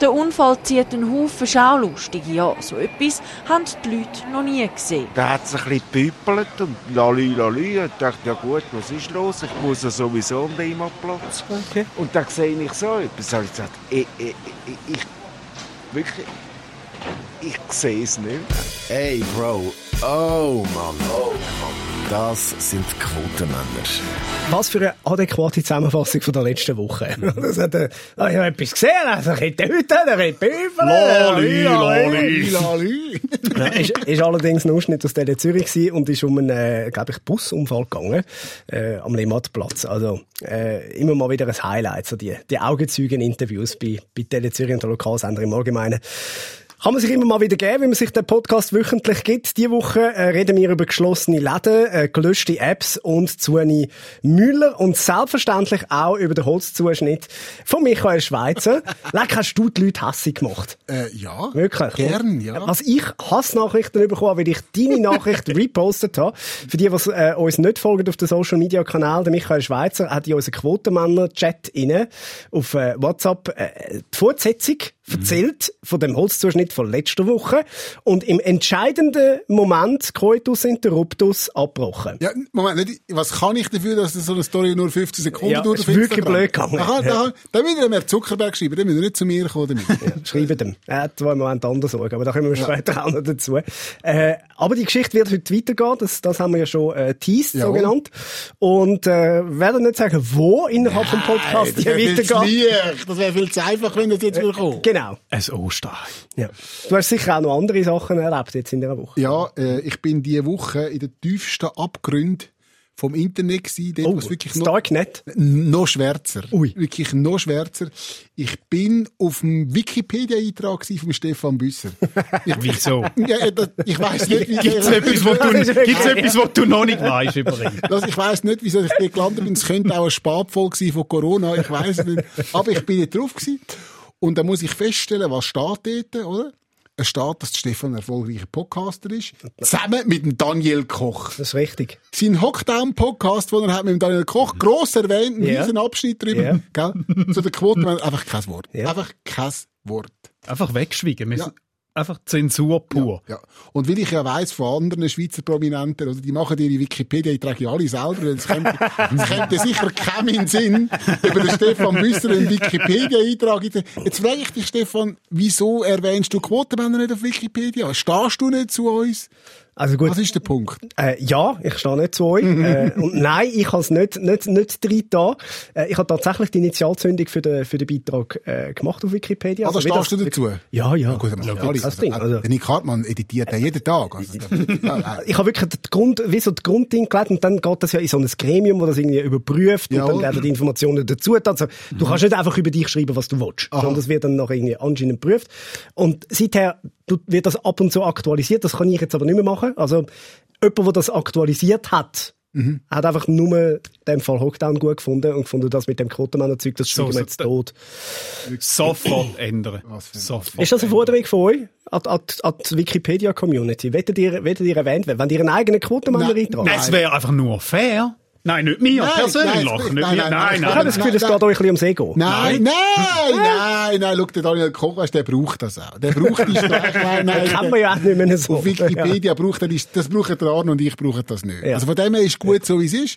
Der Unfall zieht einen Haufen Schaulustige. Ja, so etwas haben die Leute noch nie gesehen. Da hat es ein bisschen gepüppelt und lalü, lalü. Und dachte, ja gut, was ist los? Ich muss ja sowieso am Heimatplatz. Okay. Und dann sehe ich so etwas. habe ich gesagt, ich, ich, ich, ich wirklich, ich sehe es nicht. Hey, Bro. Oh, Mann. Oh, Mann. Das sind Quotenmänner. Was für eine adäquate Zusammenfassung von der letzten Woche. Das hat, äh, ah, ich habe etwas gesehen, also ich hätte heute, ich hätte Büffel. Lali, lali. lali. Ja, ist, ist allerdings ein Ausschnitt aus der Zürich gewesen und ist um einen, äh, glaube ich, Busunfall gegangen, äh, am Limmatplatz. Also, äh, immer mal wieder ein Highlight, so die, die Augenzeugen-Interviews bei, bei Tele Zürich und der Lokalsender im Allgemeinen. Kann man sich immer mal wieder geben, wie man sich den Podcast wöchentlich gibt. Diese Woche äh, reden wir über geschlossene Läden, äh, gelöschte Apps und Zuni Müller und selbstverständlich auch über den Holzzuschnitt von Michael Schweizer. Leck, hast du die Leute hässig gemacht? Äh, ja. Wirklich? Gern, ja. Was ich Hassnachrichten bekommen weil ich deine Nachricht repostet habe. Für die, die äh, uns nicht folgen auf den Social Media Kanal, der Michael Schweizer hat in unseren Quotenmänner-Chat inne auf äh, WhatsApp äh, die Fortsetzung erzählt von dem Holzzuschnitt von letzter Woche und im entscheidenden Moment Coitus Interruptus abgebrochen. Ja, Moment, nicht, was kann ich dafür, dass so eine Story nur 15 Sekunden Ja, dauert? ist wirklich blöd gegangen. Aha, da, da will er mehr Zuckerberg schreiben, dann müssen wir nicht zu mir kommen damit. Schreiben dem. Er hat zwar im Moment anders Sorgen, aber da kommen wir später auch noch dazu. Äh, aber die Geschichte wird heute weitergehen, das, das haben wir ja schon äh, teased, so Jawohl. genannt. Und äh, werden nicht sagen, wo innerhalb vom Podcast die weitergeht. Das wäre viel zu einfach, wenn das jetzt will kommen. Genau. Ein Osterei. Ja. Du hast sicher auch noch andere Sachen erlebt jetzt in dieser Woche. Ja, äh, ich bin diese Woche in den tiefsten Abgründen vom Internet gewesen, dort, Oh, was wirklich noch, Darknet. noch schwärzer. Ui. Wirklich noch schwärzer. Ich bin auf dem Wikipedia-Eintrag vom Stefan Büsser. Ich, Wieso? ja, äh, das- ich weiß nicht, wie Gibt's etwas, was du, gibt's etwas, was du noch nicht weißt über ihn? Das, ich weiss nicht, wieso ich dort gelandet bin. Es könnte auch ein Spätfolge sein von Corona. Ich weiss es nicht. Aber ich bin nicht drauf gewesen. Und da muss ich feststellen, was steht dort, oder? Es steht, dass Stefan ein erfolgreicher Podcaster ist. Zusammen mit dem Daniel Koch. Das ist richtig. Sein Hockdown-Podcast, den er hat mit dem Daniel Koch, gross erwähnt, ein Ja. riesen Abschnitt drüber, Ja. gell? Zu der Quote, einfach kein Wort. Ja. Einfach kein Wort. Einfach wegschwiegen. Wir Ja. Einfach Zensur pur. Ja. Und weil ich ja weiss von anderen Schweizer Prominenten, oder die machen ihre Wikipedia-Einträge ja alle selber, weil es könnte, es könnte sicher keinem in den Sinn, über den Stefan Büsser einen Wikipedia-Eintrag. Jetzt frage ich dich, Stefan, wieso erwähnst du Quotenmänner nicht auf Wikipedia? Stehst du nicht zu uns? Also gut. Was ist der Punkt? Äh, ja, ich stehe nicht zu euch. äh, und nein, ich habe es nicht, nicht, nicht drin da. Äh, ich habe tatsächlich die Initialzündung für den, für den Beitrag äh, gemacht auf Wikipedia. Also, wie stehst du dazu? Ja, ja. Ja, gut, aber ja, alle, das Ding, also. Nick Hartmann editiert den jeden Tag. Also, ja, ja. Ich habe wirklich den Grund, wie so das Grundding gelegt und dann geht das ja in so ein Gremium, das das irgendwie überprüft und Jawohl. dann werden die Informationen dazu. Also, du kannst nicht einfach über dich schreiben, was du willst, sondern das wird dann noch irgendwie anscheinend geprüft. Und seither wird das ab und zu aktualisiert, das kann ich jetzt aber nicht mehr machen. Also, jemand, der das aktualisiert hat, hat einfach nur in dem Fall Hockdown gut gefunden und gefunden, das mit dem Quotenmänner-Zeug, das So, schreiben wir so, jetzt da- tot. Sofort ändern. Sofort. Ist das eine Forderung von euch an, an, an die Wikipedia-Community? Wollt ihr, ihr erwähnt werden? Wenn ihr einen eigenen Quotenmänner Nein, eintragen? Es wäre einfach nur fair. Nein, nicht mir Nein, persönlich. nein, nicht nein, nein, Nein, nein, Ich nein. habe das Gefühl, es nein, geht euch ein bisschen ums Ego. Nein, nein, nein, nein, schau, der Daniel Koch, weißt, der braucht das auch. Der braucht die Sprachline. Das kann man ja auch nicht mehr so. Auf Wikipedia braucht er, das das brauchen der Arne und ich brauchen das nicht. Ja. Also von dem her ist gut, so wie es ist.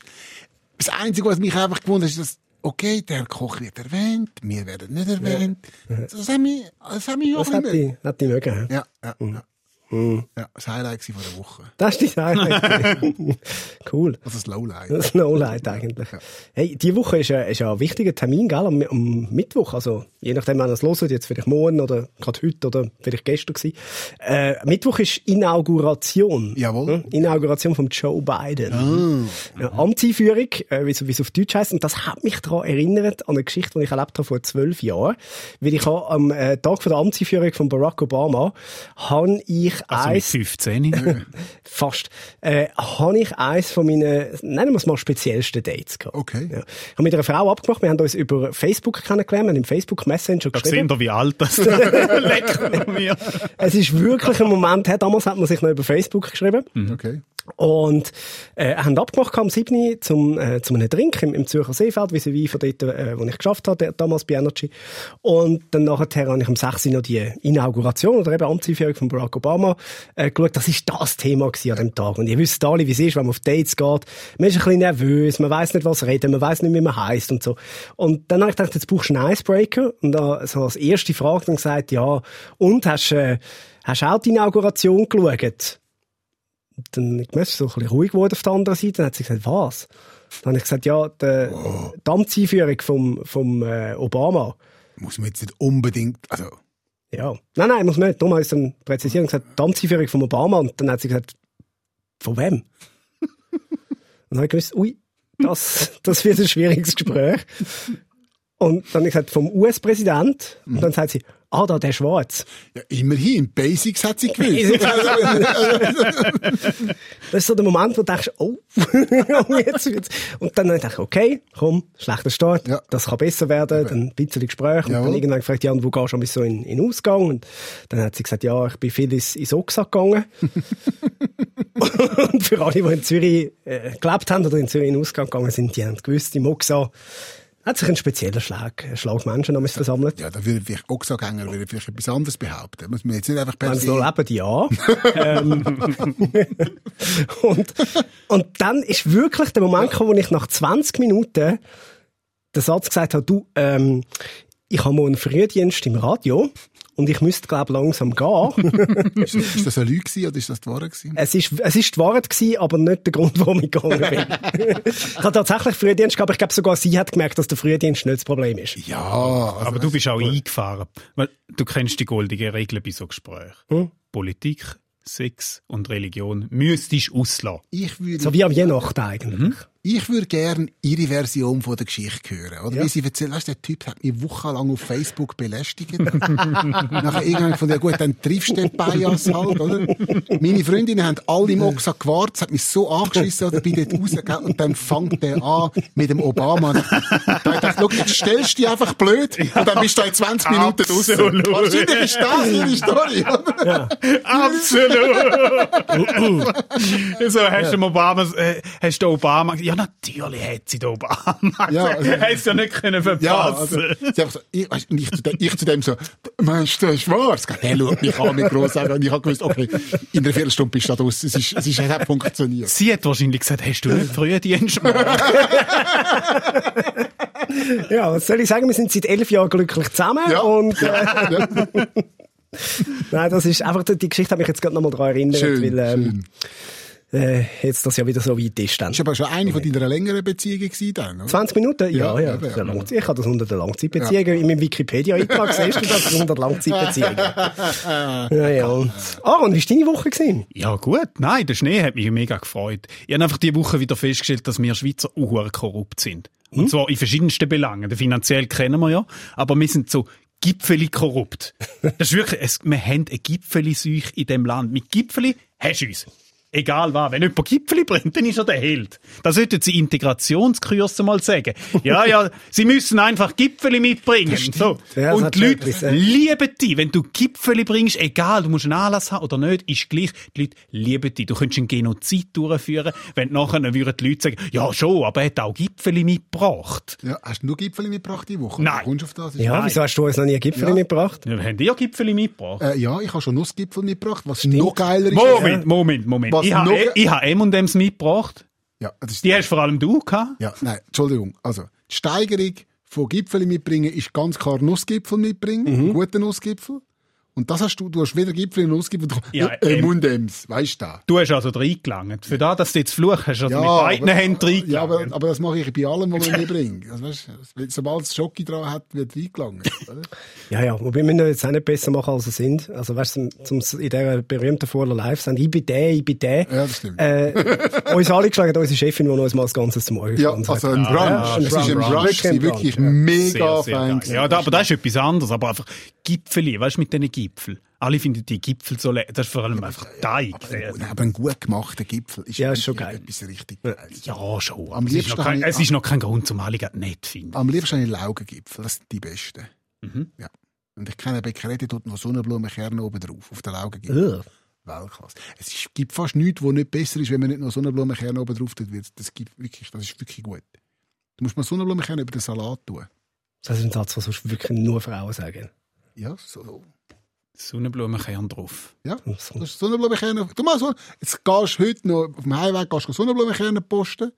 Das Einzige, was mich einfach gewundert ist, dass, okay, der Koch wird erwähnt, wir werden nicht erwähnt. Das haben wir, das haben wir ja auch Das nicht hätte mehr. ich, hätte ich mögen. Ja, ja, Mhm. ja. Ja, das Highlight von der Woche. Das ist dein Highlight. cool. Also das Lowlight. Das ist ein Lowlight eigentlich. Hey, die Woche ist, ein- ist ja ein wichtiger Termin, gell? Am, am Mittwoch. Also, je nachdem, wann ihr es hört, jetzt vielleicht morgen oder gerade heute oder vielleicht gestern gewesen. Äh, Mittwoch ist Inauguration. Jawohl. Ja, Inauguration von Joe Biden. Ja, Amtseinführung, äh, wie es auf Deutsch heisst. Und das hat mich daran erinnert, an eine Geschichte, die ich erlebt habe vor zwölf Jahren. Weil ich habe am äh, Tag von der Amtseinführung von Barack Obama, habe ich Also mit eins 15. fast, äh, habe ich eins von meinen, nennen wir es mal, speziellsten Dates gehabt. Okay. Ja. Ich habe mit einer Frau abgemacht, wir haben uns über Facebook kennengelernt, wir haben im Facebook Messenger Da geschrieben. seht ihr, wie alt das Leck mir. Es ist wirklich ein Moment, hey, damals hat man sich noch über Facebook geschrieben. Okay. Und äh, haben abgemacht am 7. zum, äh, zum einem Drink im, im Zürcher Seefeld, wie wie von dort, äh, wo ich geschafft habe, damals bei Energy. Und dann nachher habe ich am 6. noch die Inauguration oder eben Amtseinführung von Barack Obama äh, geschaut. Das ist das Thema gewesen an dem Tag. Und ihr wisst alle, wie es ist, wenn man auf Dates geht. Man ist ein bisschen nervös, man weiß nicht, was reden, man weiß nicht, wie man heißt und so. Und dann habe ich gedacht, jetzt brauchst du einen Icebreaker. Und da so als erste Frage dann gesagt, ja, und hast, äh, hast auch die Inauguration geschaut? Dann ist sie so ein bisschen ruhig geworden auf der anderen Seite. Dann hat sie gesagt, was? Dann habe ich gesagt, ja, die, die Amtseinführung vom, vom äh, Obama. Muss man jetzt nicht unbedingt, also, Ja. Nein, nein, muss man nicht. Darum habe ich es dann präzisiert und gesagt, die Amtseinführung vom Obama. Und dann hat sie gesagt, von wem? und dann habe ich gewusst, ui, das, das wird ein schwieriges Gespräch. Und dann habe ich gesagt, vom US-Präsident. Und dann sagt sie, ah, da, der Schwarz. ja, immerhin, Basics hat sie gewusst. Das ist so der Moment, wo du denkst, oh, jetzt wird's. Und dann habe ich gedacht, okay, komm, schlechter Start, Ja. das kann besser werden, dann ein bisschen Gespräch. Und Jawohl. dann irgendwann gefragt, ja, und wo gehst du bis so in, in den Ausgang? Und dann hat sie gesagt, ja, ich bin viel ins, ins Oxa gegangen. und für alle, die in Zürich äh, gelebt haben oder in Zürich in den Ausgang gegangen sind, die haben gewusst, im Oxa hat sich ein spezieller Schlag, ein Schlag Menschen damals versammelt. ja, da würde vielleicht auch gesagt, würde vielleicht etwas anderes behaupten. Muss man jetzt nicht einfach Wenn sie noch leben, ja. ähm, und, und dann ist wirklich der Moment gekommen, wo ich nach 20 Minuten den Satz gesagt habe, du, ähm, ich habe mal einen Frühdienst im Radio und ich müsste, glaube langsam gehen. Ist, ist das eine Lüge gewesen oder ist das die Wahrheit gewesen? es ist, es ist die Wahrheit gewesen, aber nicht der Grund, warum ich gegangen bin. ich habe tatsächlich Frühdienst gehabt, aber ich glaube sogar sie hat gemerkt, dass der Frühdienst nicht das Problem ist. Ja, also Aber du bist auch eingefahren. Weil du kennst die goldenen Regeln bei so Gesprächen. Hm? Politik, Sex und Religion müsstest du auslassen. ich würde, So wie am Weihnachten eigentlich. Ich würde gerne ihre Version von der Geschichte hören. Oder wie sie erzählt, weißt, der Typ hat mich wochenlang auf Facebook belästigt. Nachher irgendwann von ja gut, dann triffst du den Bias halt, oder? Meine Freundinnen haben alle im Oxa gewartet, hat mich so angeschissen, oder bin dort rausgegangen und dann fängt der an mit dem Obama. Da ich schau, jetzt stellst du dich einfach blöd und dann bist du in 20 Minuten. Absolut. Wahrscheinlich ist das ihre Story, oder? Absolut! so, hast du Obama, äh, hast du Obama, ja, natürlich hat sie den Obama Ja, gesagt. also- Hast du ja nicht können Ja, verpassen. also, sie einfach so, ich, weißt, und ich, zu dem, ich zu dem so, meinst du, das ist wahr? Er schaut mich an mit grossen und ich habe gewusst, okay, in einer Viertelstunde bist du da draussen. Es ist, es ist, es hat funktioniert. Sie hat wahrscheinlich gesagt, hast du nicht Frühdienst gemacht? Ja, was soll ich sagen? Wir sind seit elf Jahren glücklich zusammen Ja. und äh, Ja. Nein, das ist einfach, die Geschichte hat mich jetzt gerade nochmal daran erinnert, Schön, weil ähm, schön. Äh, jetzt das ja wieder so weit ist dann. Das war aber schon eine von deiner längeren Beziehungen gewesen dann, oder? 20 Minuten? Ja, Ja, ja. ja. Langzeit- ich habe das unter der Langzeitbeziehung. In meinem Wikipedia-Eintrag siehst du das unter Langzeitbeziehung. ja, ja. Aaron, wie war deine Woche? Gewesen? Ja, gut. Nein, der Schnee hat mich mega gefreut. Ich habe einfach diese Woche wieder festgestellt, dass wir Schweizer auch korrupt sind. Und zwar in verschiedensten Belangen. Den finanziell kennen wir ja, aber wir sind so Gipfeli korrupt. Das ist wirklich, es, wir haben eine Gipfeli-Seuche in dem Land. Mit Gipfeli hast du uns. Egal was. Wenn jemand Gipfeli bringt, dann ist er der Held. Da sollten sie Integrationskurse mal sagen. Ja, ja, sie müssen einfach Gipfeli mitbringen. So. Ja, das Und die Leute lieben dich. Wenn du Gipfeli bringst, egal, du musst einen Anlass haben oder nicht, ist gleich, die Leute lieben dich. Du könntest einen Genozid durchführen, wenn nachher würden die Leute sagen, ja schon, aber er hat auch Gipfeli mitgebracht. Ja, hast du nur Gipfel mitgebracht die Woche? Nein. Kommst du auf das? Ja, wieso hast du uns noch nie ein Gipfel Ja. mitgebracht? Wir haben ja Gipfeli mitgebracht. Äh, ja, ich habe schon Nussgipfel mitgebracht, was noch geiler ist. Moment, Moment, Moment. Was Ich habe noch- ich habe M&M's mitgebracht. Ja, das ist Die hast vor allem du gehabt. Ja, nein, Entschuldigung. Also, die Steigerung von Gipfel mitbringen ist ganz klar Nussgipfel mitbringen, Mhm. guten Nussgipfel. Und das hast du, du hast weder Gipfel noch Nussgipfel. Ja, äh, ähm. Mundems, weißt du das? Du hast also reingelangt. Für das, dass du jetzt fluch hast, also mit aber- beiden Händen reingelangt. Ja, aber, aber das mache ich bei allem, was man mitbringt. Also, weißt, du, sobald es Schoki dran hat, wird reingelangt. Ja, ja. Wobei wir müssen jetzt auch nicht besser machen, als wir sind. Also, weißt du, zum, zum, in dieser berühmten Vorler Live sind, ich bin der, ich bin der. Ja, das stimmt. Äh, uns alle geschlagen unsere Chefin, die uns mal das Ganze zum Morgen Ja, also ein Brunch. Ja, es ist ein Brunch. Wirklich ja. mega sehr, sehr fein. Ja, da, aber das ist etwas anderes. Aber einfach Gipfeli, weißt du, mit diesen Gipfel. Alle finden die Gipfel so lecker. Das ist vor allem einfach Teig. Aber, aber ein gut gemachter Gipfel ist, Ja, ist schon geil. etwas richtig Geiles. Ja, schon. Am es, ist kein, ich- es ist noch kein Grund, zum alle nett zu finden. Am liebsten habe ich Laugengipfel, das sind die besten. Mhm. Ja. Und ich kenne Bäckerei, die tut noch Sonnenblumenkerne oben drauf, auf den Laugengipfel. Ugh. Weltklasse. Es ist, gibt fast nichts, wo nicht besser ist, wenn man nicht noch Sonnenblumenkerne oben drauf tut. Das gibt wirklich, das ist wirklich gut. Du musst mal Sonnenblumenkerne über den Salat tun. Das ist ein Satz, was sonst wirklich nur Frauen sagen. Ja, so. Sonnenblumenkern drauf. Ja, das ist Sonnenblumenkerne. Du mal so, jetzt gehst du heute noch auf dem Heimweg gehst du Sonnenblumenkerne posten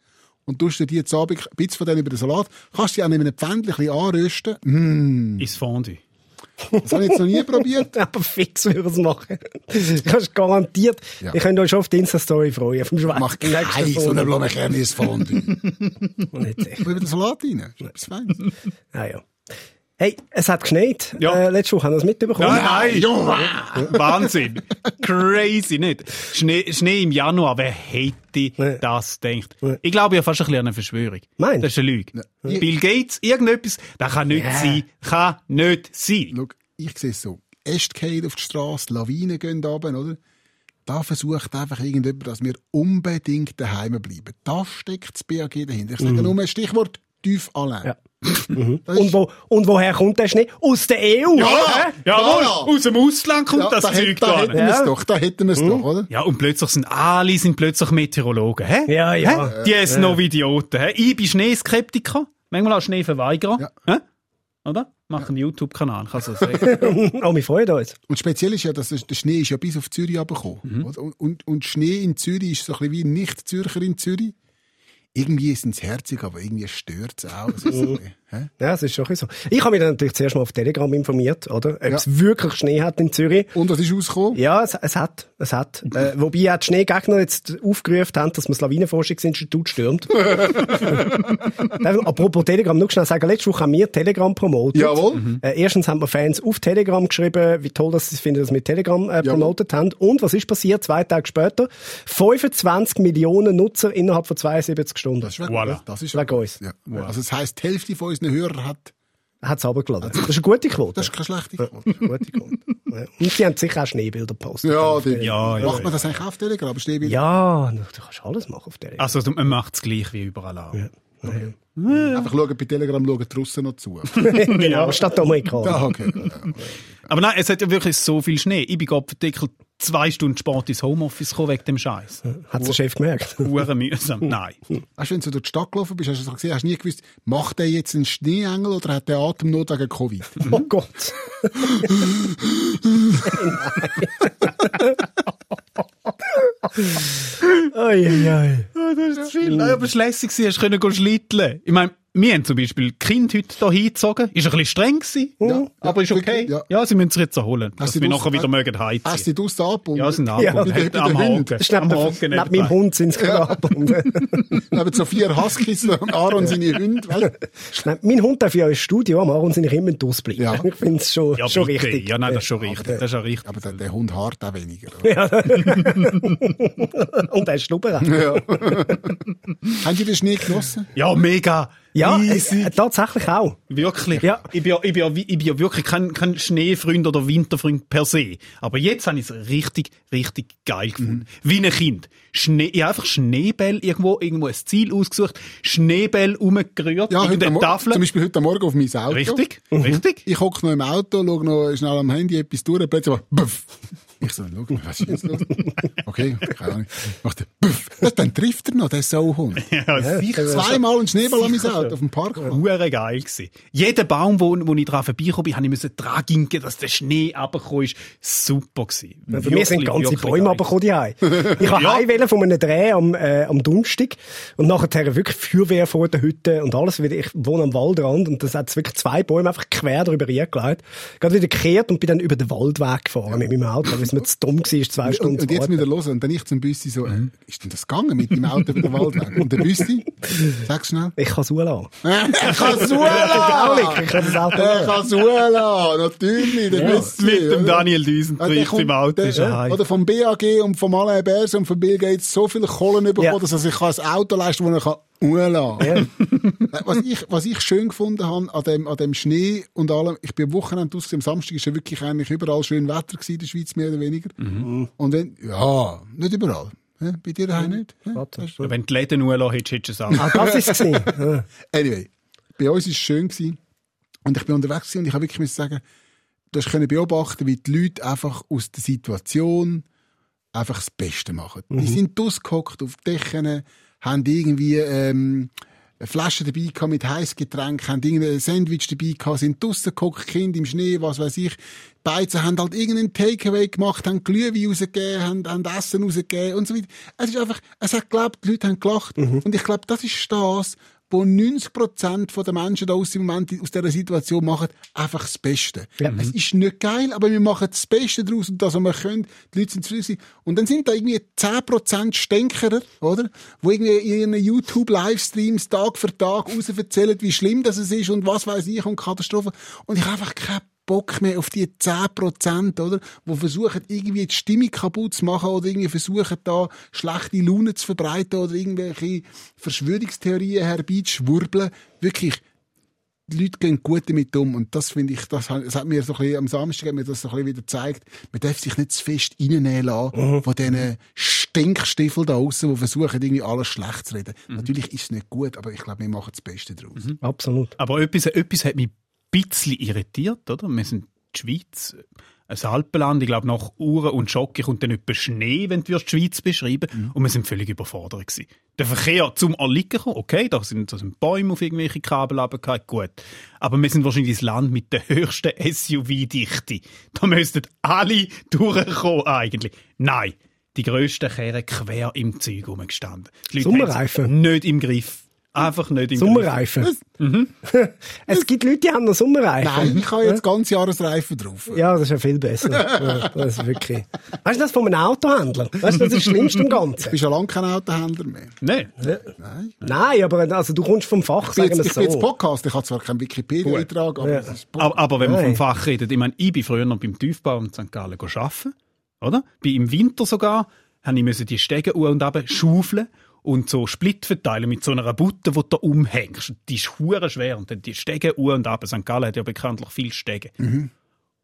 und tust dir die jetzt Abend ein bisschen von denen über den Salat. Kannst du die auch in einem Pfändchen anrösten. Mm. Ins Fondue. Das habe ich jetzt noch nie probiert. Aber fix würde es machen. Kannst garantiert. Ja. Ich könnte euch schon auf die Insta-Story freuen. Vom Schweizer. Mach keine Sonnenblumenkerne ins Fondue. Nicht sicher. über den Salat rein. Das ist etwas Feines. Ah, ja. Hey, es hat geschneit. Ja. Äh, letzte Woche haben wir es mitbekommen. Nein, nein. Wahnsinn. Crazy, nicht? Schnee, Schnee im Januar, wer hätte Nee. das gedacht? Nee. Ich glaube ja fast ein bisschen an eine Verschwörung. Meinst? Das ist eine Lüge. Bill Gates, irgendetwas, das kann nicht sein. Kann nicht sein. Schau, ich sehe es so. Äste auf die Straße, Lawinen gehen runter, oder? Da versucht einfach irgendjemand, dass wir unbedingt daheim bleiben. Da steckt das BAG dahinter. Ich sage nur ein Stichwort tief allein. Mhm. Ja. Und, wo, und woher kommt der Schnee? Aus der EU! Ja, Hä? Jawohl, Ja. aus dem Ausland kommt Ja, das da, Zeug da gar hätten nicht. wir es Ja. doch, da hätten wir es doch, oder? Ja, und plötzlich sind alle sind plötzlich Meteorologen, hä? Ja, ja. Hä? Die sind noch Idioten, hä? Ich bin Schneeskeptiker, manchmal auch Schneeverweigerer, hä? Oder? Mach einen YouTube-Kanal, kann so sagen. oh, wir freuen uns. Und speziell ist ja, dass der Schnee ist ja bis auf Zürich runtergekommen. oder? Und, und, und Schnee in Zürich ist so ein bisschen wie Nicht-Zürcher in Zürich. Irgendwie sind es herzig, aber irgendwie stört es auch. Ist so, hä? Ja, es ist schon so. Ich habe mich dann natürlich zuerst mal auf Telegram informiert, oder? Ob es wirklich Schnee hat in Zürich. Und was ist rausgekommen? Ja, es, es hat, es hat. Äh, wobei auch die Schneegegner jetzt aufgerufen haben, dass man das Lawinenforschungsinstitut stürmt. Apropos Telegram, nur schnell sagen, letzte Woche haben wir Telegram promotet. Jawohl. Äh, erstens haben wir Fans auf Telegram geschrieben, wie toll dass sie es finden, dass wir Telegram äh, promotet haben. Und was ist passiert? Zwei Tage später, 25 Millionen Nutzer innerhalb von 72 Stunden. Das ist Voilà. das ist Wegen uns. Ja. Also das heisst, die Hälfte von unseren Hörern hat, Hat es runtergeladen. Das ist eine gute Quote. das ist keine schlechte Quote. Gute Quote. Ja. Und sie haben sicher auch Schneebilder gepostet. Ja, die, Ja, ja, macht man das eigentlich auf Telegram? Wieder Ja, du kannst alles machen auf Telegram. Also, man macht es gleich wie überall auch. Einfach schauen, bei Telegram schauen die Russen noch zu. genau, statt Amerikaner. ja, okay. Aber nein, es hat ja wirklich so viel Schnee. Ich bin gerade verdickelt zwei Stunden spät ins Homeoffice gekommen wegen dem Scheiß. Hat der Chef gemerkt. Hure mühsam. Nein. Weißt du, wenn du durch die Stadt gelaufen bist, hast du so gesehen, hast nie gewusst, macht der jetzt einen Schneeengel oder hat der Atemnot wegen Covid? Oh Gott. Oi, oi, oi. das ist viel. Nein, aber es war lässig, gewesen, hast können gehen schlitteln. Ich meine, wir haben zum Beispiel Kind heute hier hingezogen. Ist ein bisschen streng gewesen, Ja, aber ist ja, okay. ja. Ja. sie müssen sich jetzt erholen, dass sie wir nachher wieder mögen Hast du heizen. die Dust abgebunden? Ja, sind Ja. abgebunden. Den- am ist Am Haken neben meinem Hund sind sie gerade abgebunden. Neben so vier Huskies und Aaron seine Hunde. weißt mein Hund darf ja ins Studio, am Aaron sind ich immer ausbleiben. Ja. Ich finde es schon, Ja, schon bitte. richtig. Ja, nein, das ist schon richtig. Das ist ja richtig. Aber der, der Hund hart auch weniger. oder? Und er ist Schnubber. Ja. Haben Sie den Schnee genossen? Ja, mega. Ja, äh, tatsächlich auch. Wirklich. Ja. Ich, bin, ja- ich, bin, ja- ich bin ja wirklich kein, kein Schneefreund oder Winterfreund per se. Aber jetzt habe ich es richtig, richtig geil gefunden. Wie ein Kind. Schnee, ich habe einfach Schneebälle irgendwo, irgendwo ein Ziel ausgesucht, Schneebälle umgerührt, Ja, heute irgendeine am, Mo- Tafel. zum Beispiel heute Morgen auf mein Auto. Richtig, richtig. Ich hocke noch im Auto, schaue noch schnell am Handy etwas durch, plötzlich buff. Ich so, schau mal, was ist jetzt los? Okay, keine Ahnung. Macht er, buff. Das, dann trifft er noch, der Sauhund. Ja, sicher. Zweimal ein Schneeball an mein Auto auf dem Parkplatz. Hure geil gsi. Jeder Baum, wo, wo ich dran vorbeigekommen bin, habe ich müssen dran ginken, dass der Schnee runtergekommen ist. Super gsi. Bei mir sind ganze Bäume runtergekommen die Heim. Ich habe Ja. heimwählen von einem Dreh am, äh, am Donnerstag und nachher wirklich Feuerwehr vor der Hütte und alles. wieder. Ich wohne am Waldrand und das hat wirklich zwei Bäume einfach quer drüber hergelegt. Gerade wieder gekehrt und bin dann über den Waldweg gefahren mit meinem Auto, es mir zu dumm war, zwei Und, Stunden und jetzt zu wieder los. Und dann ich zum Büssi so, äh, ist denn das gegangen mit dem Auto über den Waldweg? Und der Büssi, sag's schnell. Ich kann es lassen. er kann es Traurig, ich kann das Auto Er kann es natürlich. Der Büssi, Mit dem? Daniel Ja, kommt- im Auto der- ist er. Oder vom BAG und vom Alain Bers und von Bill Gates so viele Kohlen bekommen, Ja. dass er sich ein Auto leisten kann, das er kann Uela. was, ich, was ich schön gefunden habe an dem, an dem Schnee und allem, ich bin am Wochenende aus, am Samstag ist ja wirklich eigentlich überall schön Wetter gewesen in der Schweiz, mehr oder weniger. Und wenn, ja, nicht überall. Hä? Bei dir daheim nicht? Ist so. Wenn die Läden nur hättest, hättest du es auch. Ah, das ist es. Ja. Anyway, bei uns war es schön gewesen. und ich bin unterwegs gewesen und ich habe wirklich müssen sagen, du hast können beobachten, wie die Leute einfach aus der Situation einfach das Beste machen. Die sind ausgehockt auf Dächern, haben irgendwie ähm, eine Flasche dabei gehabt mit Heißgetränk, haben irgendein Sandwich dabei gehabt, sind draussen gehockt, Kind im Schnee, was weiß ich. Beizen haben halt irgendeinen Takeaway gemacht, haben Glühwein rausgegeben, haben, haben Essen rausgegeben und so weiter. Es ist einfach, es hat geglaubt, die Leute haben gelacht. Und ich glaube, das ist das, wo 90% der Menschen da aus im Moment aus dieser Situation machen, einfach das Beste. Es ist nicht geil, aber wir machen das Beste daraus und das, was wir können. Die Leute sind zufrieden. Und dann sind da irgendwie 10% Stänkerer, oder? Wo irgendwie in ihren YouTube-Livestreams Tag für Tag raus erzählen, wie schlimm das ist und was weiß ich und Katastrophen. Und ich habe einfach keinen Bock mehr auf die 10%, oder? Wo versuchen, irgendwie die Stimmung kaputt zu machen oder irgendwie versuchen, da schlechte Laune zu verbreiten oder irgendwelche Verschwörungstheorien herbeizuschwurbeln. Wirklich, die Leute gehen gut damit um. Und das finde ich, das, hat- das hat mir so ein bisschen, am Samstag hat mir das so ein bisschen wieder gezeigt. Man darf sich nicht zu fest reinnehmen lassen von diesen Stinkstiefeln da außen, die versuchen, irgendwie alles schlecht zu reden. Natürlich ist es nicht gut, aber ich glaube, wir machen das Beste daraus. Absolut. Aber etwas, etwas hat mich bisschen irritiert, oder? Wir sind die Schweiz, ein Alpenland, ich glaube, nach Uhren und Schocke kommt dann etwa Schnee, wenn du die Schweiz beschreiben Und wir sind völlig überfordert gewesen. Der Verkehr zum Erliegen okay, da sind, da sind Bäume auf irgendwelche Kabel runtergefallen, gut. Aber wir sind wahrscheinlich das Land mit der höchsten SUV-Dichte. Da müssten alle durchkommen eigentlich. Nein, die grössten Kehren quer im Zeug rumgestanden. Die Leute Sommerreifen? Nicht im Griff. Einfach nicht im. Sommerreifen. es gibt Leute, die haben noch Sommerreifen. Nein, ich habe jetzt ganz Jahresreifen drauf. Ja, das ist ja viel besser. ja, das ist wirklich. Weißt du das von einem Autohändler? Weißt du, das ist das Schlimmste im Du Ganzen. bist ja lange kein Autohändler mehr. Nein. Nein, aber also, du kommst vom Fach, Ich bin sagen jetzt, wir ich bin jetzt so. Podcast, ich habe zwar keinen Wikipedia-Eintrag, aber Ja. es ist Aber, aber wenn wir Nein. vom Fach reden, ich meine, ich bin früher noch beim Tiefbau in St. Gallen arbeiten, oder? Bin im Winter sogar, habe ich die Stege u und ab schaufeln und so Split verteilen mit so einer Butte, die du da umhängst. Die ist hure schwer und dann die Stege u und ab. St. Gallen hat ja bekanntlich viel Stege.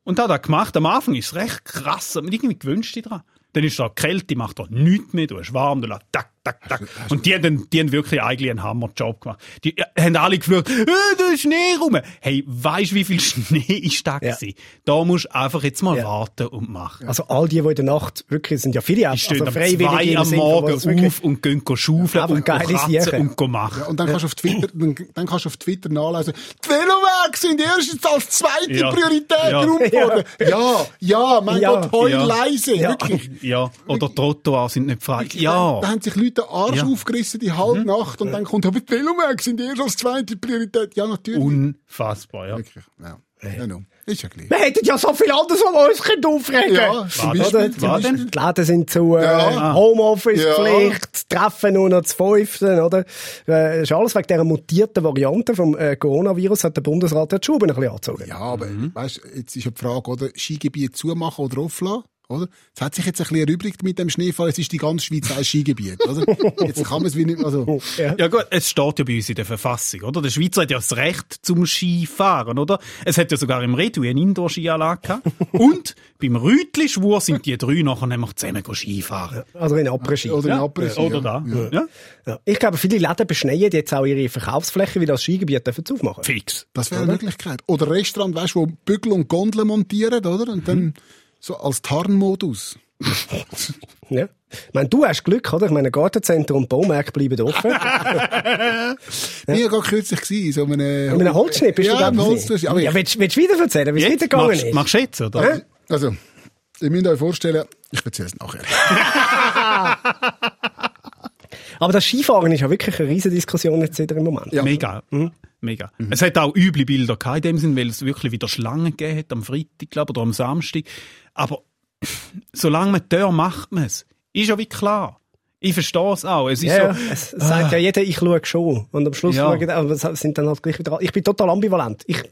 Und da hat er gemacht. Am Anfang ist es recht krass. Man irgendwie gewünscht dich dran. Dann ist da die Kälte, macht da nichts mehr, du hast warm, du lässt tak, tak, tak. Und die haben, dann- die haben wirklich eigentlich einen Hammerjob gemacht. Die äh, haben alle geflucht, äh, da ist Schnee rum. Hey, weisst du, wie viel Schnee ist da Ja. gewesen? Da musst du einfach jetzt mal Ja. warten und machen. Also all die, die in der Nacht wirklich sind ja viele auch Die stehen also am freiwillig zwei am Morgen was wirklich- auf und gehen go schaufeln und kratzen und go machen. Ja, und dann kannst du auf Twitter, dann, dann kannst du auf Twitter nachlesen, die Velowege sind erstens als zweite Ja. Priorität Ja. worden. Ja, ja, mein Ja. Gott, heul Ja. leise, Ja. wirklich. Ja, oder die Trottoirs sind nicht frei. Da Ja, haben sich Leute den Arsch Ja. Mhm. aufgerissen, die halbe Nacht, und dann kommt, aber die Velowege sind erst als zweite Priorität. Ja, natürlich. unfassbar, ja. Wirklich, ja. ja no. Ist ja gleich. Wir hätten ja so viel anderes, was uns können aufregen Ja, zum? Beispiel. Die, Was denn? die Läden sind zu äh, Ja. Homeoffice-Pflicht, Treffen nur noch zu fünften, oder? Äh, Das ist alles wegen dieser mutierten Variante vom äh, Coronavirus hat der Bundesrat die Schuhe ein bisschen angezogen. Ja, aber Mhm. weißt, jetzt ist ja die Frage, oder? Skigebiet zumachen oder offlassen? Oder? Es hat sich jetzt ein bisschen erübrigt mit dem Schneefall. Es ist die ganze Schweiz ein Skigebiet, oder? Jetzt kann man es wie nicht, also, Ja gut, es steht ja bei uns in der Verfassung, oder? Der Schweizer hat ja das Recht zum Skifahren, oder? Es hat ja sogar im Redu eine Indoor-Skianlage gehabt. Und beim Rütli-Schwur sind die drei nachher nämlich zusammen go Skifahren. Also in Après-Ski. oder in Ja, Après-Ski, oder ja. da. Ja. Ja. Ja. Ich glaube, viele Läden beschneien jetzt auch ihre Verkaufsfläche, weil das Skigebiet dürfen sie aufmachen. Fix. Das wäre eine Möglichkeit. Oder Restaurant, weißt du, wo Bügel und Gondeln montieren, oder? Und dann so als Tarnmodus. Ja. Ich meine, du hast Glück, oder? Ich meine, Gartenzentren und Baumärkte bleiben offen. Ich war gerade kürzlich in so einem... Mit einem Holzschnitt bist ja, du da? Holzschnitt. Aber ja, ich, willst, willst du wieder erzählen, wie es weitergegangen machst, ist? machst du jetzt, oder? also, ihr müsst euch vorstellen, ich erzähle es nachher. Aber das Skifahren ist ja wirklich eine riesige Diskussion jetzt wieder im Moment. Ja. Mega. Mega. Es hat auch üble Bilder gehabt in dem Sinn, weil es wirklich wieder Schlangen gegeben hat am Freitag, glaube oder am Samstag. Aber solange man da macht man es. Ist ja wie klar. Ich verstehe es auch. Es ist Ja, so, es sagt ja jeder, ich schaue schon. Und am Schluss Ja. schauen, aber es sind dann halt gleich wieder, ich bin total ambivalent. Ich,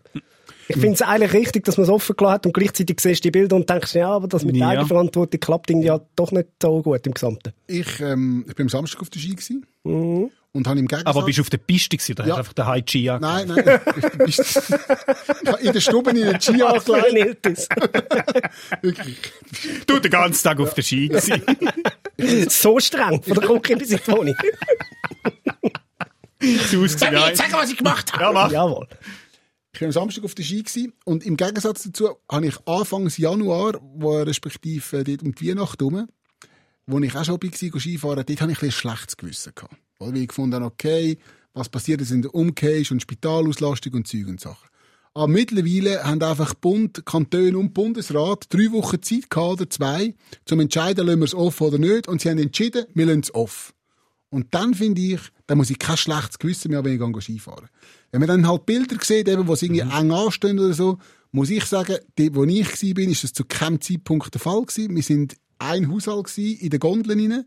ich finde es eigentlich richtig, dass man es offen gelassen hat und gleichzeitig siehst du die Bilder und denkst, ja, aber das mit der Ja. Eigenverantwortung klappt irgendwie ja doch nicht so gut im Gesamten. Ich, ähm, ich bin am Samstag auf der Ski gewesen. Und habe im Gegensatz... aber bist du auf der Piste gewesen, da Ja. hast du einfach den High Chi Nein, nein. Ich, ich, in der Stube in den Ski angelegt. Wirklich. Du den ganzen Tag auf der Ski gewesen. so streng von der Küche bis in die Wohnung. Hast gesehen, nein. Sag, was ich gemacht habe. Ja, mach. Jawohl. Ich war am Samstag auf der Ski gewesen, und im Gegensatz dazu habe ich Anfangs Januar, wo respektive dort um die Weihnacht herum, wo ich auch schon war, Skifahren, dort hatte ich ein schlechtes Gewissen gehabt. Weil ich gefunden habe, okay, was passiert ist in der Umkehrung und Spitalauslastung und Zeug und Sachen. Aber mittlerweile haben einfach Bund, Kantone und Bundesrat drei Wochen Zeit gehabt, oder zwei, zum entscheiden, lassen wir es off oder nicht. Und sie haben entschieden, wir lassen es off. Und dann finde ich, da muss ich kein schlechtes Gewissen mehr, wenn ich Skifahren. Wenn man dann halt Bilder sieht, eben, wo es irgendwie eng anstehen oder so, muss ich sagen, dort, wo ich war, bin, ist das zu keinem Zeitpunkt der Fall gewesen. Wir sind ein Haushalt gewesen, in den Gondeln rein.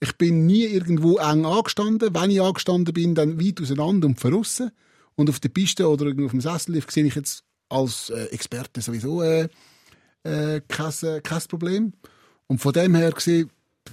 Ich bin nie irgendwo eng angestanden. Wenn ich angestanden bin, dann weit auseinander und verrissen. Und auf der Piste oder auf dem Sessellift sehe ich jetzt als äh, Experte sowieso äh, äh, kein, äh, kein Problem. Und von dem her gesehen,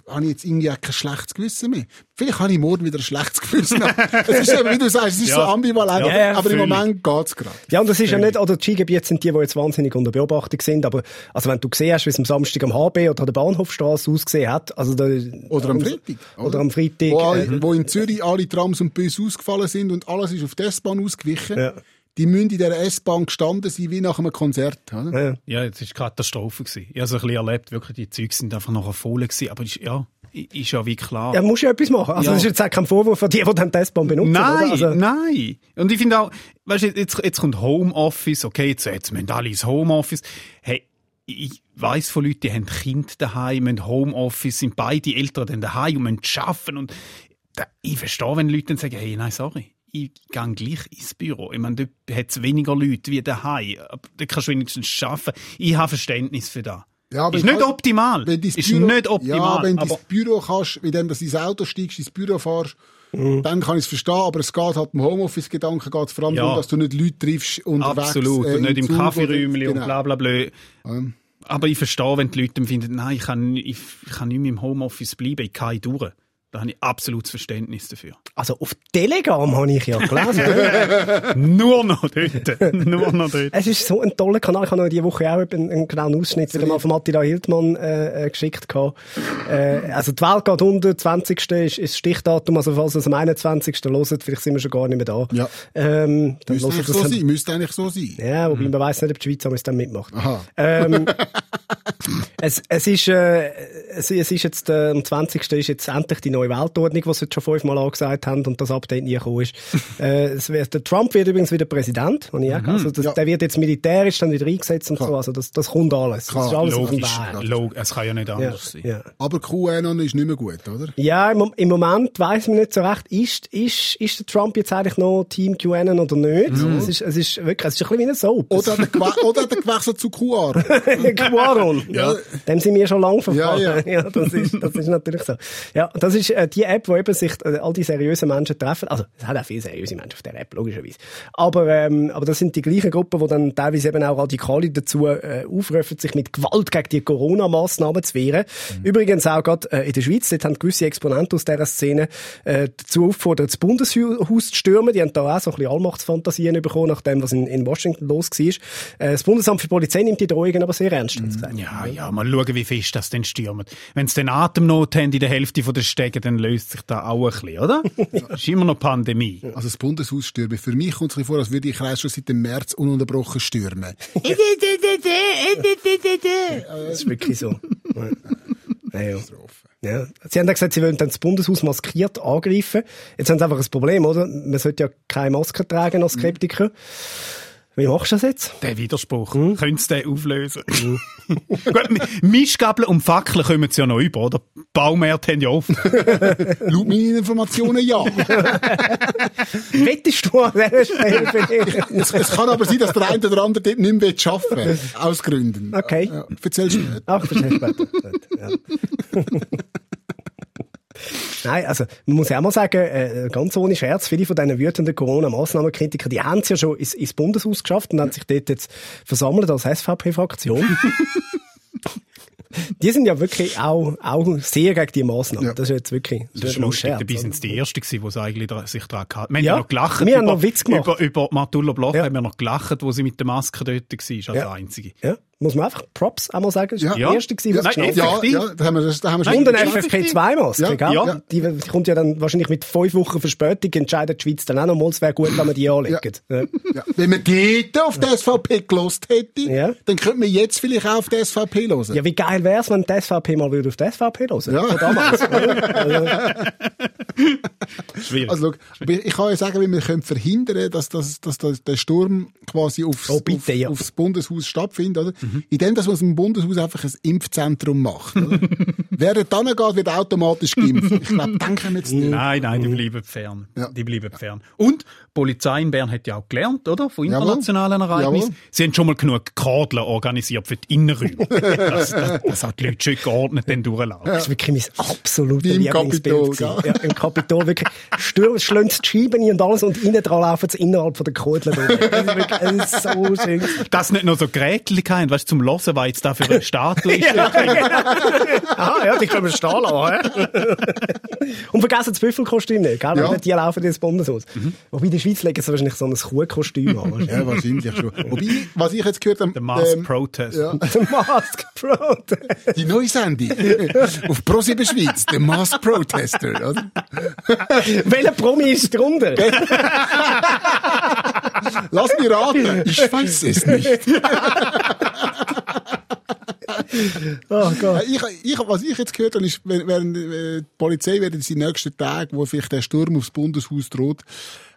habe ich jetzt irgendwie auch kein schlechtes Gewissen mehr. Vielleicht habe ich morgen wieder ein schlechtes Gewissen. es ist eben, wie du sagst, es ist Ja. so ambivalent, Ja, ja, aber im. Moment geht's gerade. Ja, und das ist ja nicht, oder die Skigebiete sind die, die jetzt wahnsinnig unter Beobachtung sind, aber, also wenn du gesehen hast, wie es am Samstag am HB oder an der Bahnhofstrasse ausgesehen hat, also da, Oder am Freitag. Oder am Freitag, Wo, äh, wo in Zürich alle Trams und Busse ausgefallen sind und alles ist auf die S-Bahn ausgewichen. Ja. Die müssen in dieser S-Bahn gestanden sein, wie nach einem Konzert. Oder? ja. Ja, jetzt ist Katastrophe gewesen. Ich habe es ein bisschen erlebt, wirklich, die Züge sind einfach nachher voll gewesen. Aber ist, ja, ist ja wie klar. Ja, musst du ja etwas machen. Also, Ja. das ist jetzt auch kein Vorwurf von dir, die dann die S-Bahn benutzen, Nein? Also, nein. Und ich finde auch, weißt du, jetzt, jetzt kommt Homeoffice, okay, jetzt, jetzt müssen alle ins Homeoffice. Hey, ich weiss von Leuten, die haben Kinder daheim, müssen Homeoffice, sind beide Eltern dann daheim und müssen arbeiten. Und ich verstehe, wenn Leute dann sagen, hey, nein, sorry. Ich gehe gleich ins Büro. Ich meine, dort hat es weniger Leute wie daheim. Aber Da kannst du wenigstens arbeiten. Ich habe Verständnis für das. Ja, ist ich nicht kann- optimal. Wenn Ist Büro- nicht optimal. Ja, wenn du ins Büro kannst, indem du ins Auto steigst, ins Büro fährst, Mhm. dann kann ich es verstehen, aber es geht halt im Homeoffice-Gedanken geht es vor allem Ja. darum, dass du nicht Leute triffst unterwegs. Absolut. äh, und nicht im Kaffeeräumchen oder- und bla bla bla. Ähm. Aber ich verstehe, wenn die Leute dann finden, nein, ich kann, ich, ich kann nicht mehr im Homeoffice bleiben, ich kann nicht durch. Da habe ich absolutes Verständnis dafür. also auf Telegram habe ich ja gelesen. Nur noch dort. Nur noch dort. Es ist so ein toller Kanal. Ich habe noch diese Woche auch einen, einen genauen Ausschnitt wieder mal von Attila Hildmann äh, äh, geschickt. gehabt. Äh, also die Welt geht unter, 20. ist, ist das Stichdatum, also falls ihr es am 21. hört, vielleicht sind wir schon gar nicht mehr da. Ja. Ähm, dann Müsste eigentlich ihr so das- sein. Müsste eigentlich so sein. Ja, wobei man weiss nicht, ob die Schweiz es dann mitmacht. Aha. Ähm, es, es, ist, äh, es, es ist jetzt, äh, am 20. ist jetzt endlich die neue Weltordnung, die sie jetzt schon fünfmal angesagt haben und das Update nie gekommen ist. äh, es wird, der Trump wird übrigens wieder Präsident, auch also das, Ja. Der wird jetzt militärisch dann wieder eingesetzt und so, also das, das kommt alles. Das ist alles Logisch. Log es kann ja nicht Ja, anders sein. ja. Aber QAnon ist nicht mehr gut, oder? Ja, im, im Moment weiss man nicht so recht, ist, ist, ist der Trump jetzt eigentlich noch Team QAnon oder nicht? Es, ist, es ist wirklich, es ist ein bisschen wie ein Soap. Oder hat er, gewe- oder hat er gewechselt zu QR? Quaron. Ja. Dem sind wir schon lange verfallen. Ja, Ja, ja. das, ist, das ist natürlich so. Ja, das ist äh, die App, wo eben sich äh, all die seriösen Menschen treffen. Also, es hat auch viele seriöse Menschen auf der App, logischerweise. Aber, ähm, aber das sind die gleichen Gruppen, die dann teilweise eben auch Radikale dazu äh, aufrufen, sich mit Gewalt gegen die Corona-Massnahmen zu wehren. Übrigens auch gerade äh, in der Schweiz, dort haben gewisse Exponenten aus dieser Szene äh, dazu aufgefordert, das Bundeshaus zu stürmen. Die haben da auch so ein bisschen Allmachtsfantasien bekommen, nach dem, was in, in Washington los war. Äh, das Bundesamt für Polizei nimmt die Drohungen aber sehr ernst, gesagt. Ja, ja, mal schauen, wie fest das denn stürmt. Wenn sie den Atemnot haben in der Hälfte der Stege, dann löst sich da auch ein bisschen, oder? ist immer noch Pandemie. Also das Bundeshaus stürmen. Für mich kommt es vor, als würde ich Kreis schon seit dem März ununterbrochen stürmen. Das ist wirklich so. Ja. Ja, ja. Ja. Sie haben dann gesagt, sie wollen dann das Bundeshaus maskiert angreifen. Jetzt haben sie einfach ein Problem, oder? Man sollte ja keine Maske tragen als Skeptiker. Wie machst du das jetzt? Der Widerspruch. Hm? Könntest du den auflösen? Gut, Mi- Mischgabeln und Fackeln kommen sie ja noch über, oder? Baumärkte haben ja oft. Laut meinen Informationen ja. Wettest du an dieser Stelle für es, es kann aber sein, dass der eine oder andere dort nicht mehr arbeiten will. Aus Gründen. Okay. Ja, erzählst du nicht. Ach, später. Gut, ja. Nein, also man muss ja auch mal sagen, äh, ganz ohne Scherz, viele von diesen wütenden Corona-Massnahmenkritiker, die haben es ja schon ins, ins Bundeshaus geschafft und haben sich dort jetzt versammelt als SVP-Fraktion. die sind ja wirklich auch, auch sehr gegen die Massnahmen. Ja. Das ist jetzt wirklich Das nicht ist lustig, Scherz, dabei sind es die Ersten gewesen, die sie eigentlich sich daran gehalten haben. Wir Ja, haben ja noch gelacht. wir haben über, noch Witz gemacht. Über, über Martula Bloch Ja. haben wir noch gelacht, wo sie mit der Maske dort war, als Ja. einzige. Ja. Muss man einfach Props einmal sagen. Das war Ja. die erste, gewesen, was Nein, Ja, ja, da haben wir, das, da haben wir Und eine effektiv. FFP2-Maske, Ja, gell? ja. Die, die kommt ja dann wahrscheinlich mit fünf Wochen Verspätung, entscheidet die Schweiz dann auch noch mal, es wäre gut, wenn wir die anlegen. Ja. Ja. Wenn man dort auf die SVP gelost hätte, Ja. dann könnte man jetzt vielleicht auch auf die SVP hören. Ja, wie geil wär's, wenn die SVP mal würde auf die SVP hören Ja. Von damals. also, Schwierig. Also, schau, ich kann ja sagen, wie wir können verhindern dass, dass, dass, dass der Sturm quasi aufs, Oh, bitte, auf, ja. aufs Bundeshaus stattfindet. Oder? Indem, dass man aus dem Bundeshaus einfach ein Impfzentrum macht. Oder? Wer dort hingeht, wird automatisch geimpft. Ich glaube, denken wir jetzt nicht. Nein, nein, die bleiben fern. Ja. Die bleiben fern. Und Polizei in Bern hat ja auch gelernt, oder? Von Jawohl. internationalen Ereignissen. Jawohl. Sie haben schon mal genug Kadler organisiert für die Innenräume. dass, dass, dass auch die Leute schön geordnet dann durchlaufen. Das ist wirklich mein absolutes Lieblingsbild. Gell? Ja, Im Kapitol wirklich. Stürmen, schlagen die Scheiben ein und alles und innen dran laufen sie innerhalb von der durch. Das ist wirklich das ist so schön. Dass nicht noch so Geräte haben, weißt du, zum Hören, was jetzt da für eine Statue ist. Ah, ja, die können wir stehen lassen. Und vergessen das Büffelkostüm nicht, gell? Ja. Weil Die laufen ins Bundeshaus. Wobei in der Schweiz legen sie wahrscheinlich so ein Kuhkostüm an. Ja, wahrscheinlich schon. Wobei, was ich jetzt gehört habe, Der Mask ähm, Protest. ja, Der Mask Protest. die neue Sendung auf ProSieben Schweiz, der Mask Protester. Oder? Welcher Promi ist drunter? Lass mich raten, ich weiß es nicht. Oh Gott. Ich, ich, was ich jetzt gehört habe, ist, wenn, während äh, die Polizei werden in den nächsten Tagen, wo vielleicht der Sturm aufs Bundeshaus droht,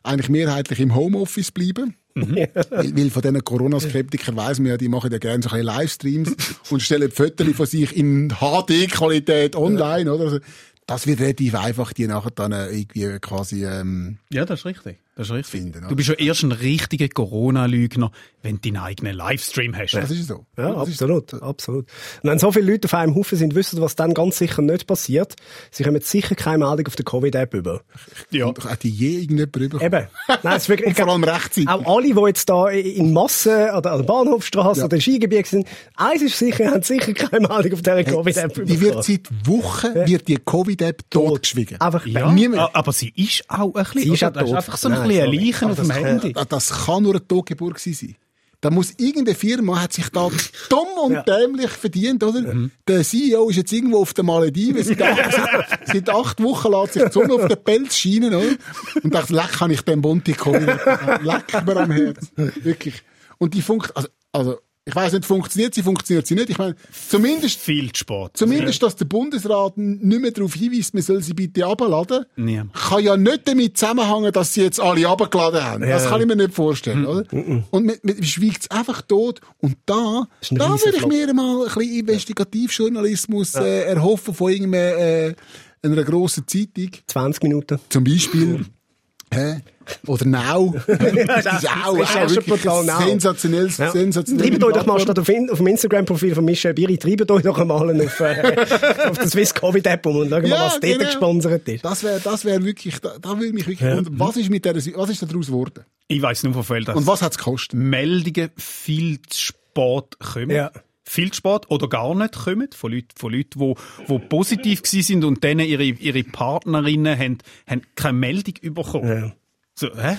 eigentlich mehrheitlich im Homeoffice bleiben. weil, weil von diesen Corona-Skeptikern weiss man ja, die machen ja gerne so ein bisschen Livestreams und stellen Fotos von sich in HD-Qualität online, oder? Also, das wird relativ einfach, die nachher dann äh, irgendwie quasi, ähm, Ja, das ist richtig. Das ist richtig. Finden, du bist ja erst ein richtiger Corona-Lügner, wenn du deinen eigenen Livestream hast. das ist so. Ja, das ist absolut, absolut. Und wenn so viele Leute auf einem Haufen sind, wissen, was dann ganz sicher nicht passiert. Sie kommen sicher keine Meldung auf der Covid-App über. Ja. Und Hat die je irgendjemand bekommen? Eben. Nein, es ist wirklich, Und vor allem rechtzeitig. Auch alle, die jetzt da in Massen oder an der Bahnhofstraße Ja. oder Skigebiet sind, eins ist sicher, haben sicher keine Meldung auf dieser Covid-App Die wird seit Wochen, wird die Covid-App totgeschwiegen. Einfach Ja, Niemand- aber sie ist auch ein bisschen, Sie ist auch tot. einfach so ein Nein, bisschen ein sorry. Leichen auf dem Handy. Das, das kann nur eine Totgeburt sein. Da muss irgendeine Firma hat sich da dumm und Ja. dämlich verdient, oder? Der CEO ist jetzt irgendwo auf den Malediven. Seit, acht- seit acht Wochen lässt sich die Sonne auf den Pelz scheinen, oder? Und dachte, leck kann ich den Bunti kommen. Leck mir am Herz. Wirklich. Und die funkt, also, also, ich weiss nicht, funktioniert sie, funktioniert sie nicht. Ich meine, zumindest, Viel zu spät. zumindest, dass der Bundesrat nicht mehr darauf hinweist, man soll sie bitte abladen. Niemand. Kann ja nicht damit zusammenhängen, dass sie jetzt alle abgeladen haben. Das kann ich mir nicht vorstellen, oder? Und man, man schweigt es einfach tot. Und da, da würde ich mir mal ein bisschen Investigativjournalismus äh, erhoffen von irgendeiner, äh, einer grossen Zeitung. 20 Minuten. Zum Beispiel, hä? Oder Now. das ist auch, auch wirklich Rechercheportal ein Now. sensationelles, Ja. sensationelles. Treibt euch doch mal statt auf, auf dem Instagram-Profil von Michel Biri, treibt euch doch einmal auf, äh, auf der Swiss Covid App um und schaut mal, was dort genau. gesponsert ist. Das wäre, das wäre wirklich, da, da würde mich wirklich wundern, was ist mit der, was ist daraus geworden? Ich weiss nur von Fällen, dass Und was hat es gekostet? Meldungen viel zu spät kommen. Ja. Viel spät oder gar nicht kommen von Leuten, von Leuten die, die positiv gewesen sind und denen ihre, ihre Partnerinnen haben, haben keine Meldung bekommen. Ja. So, hä?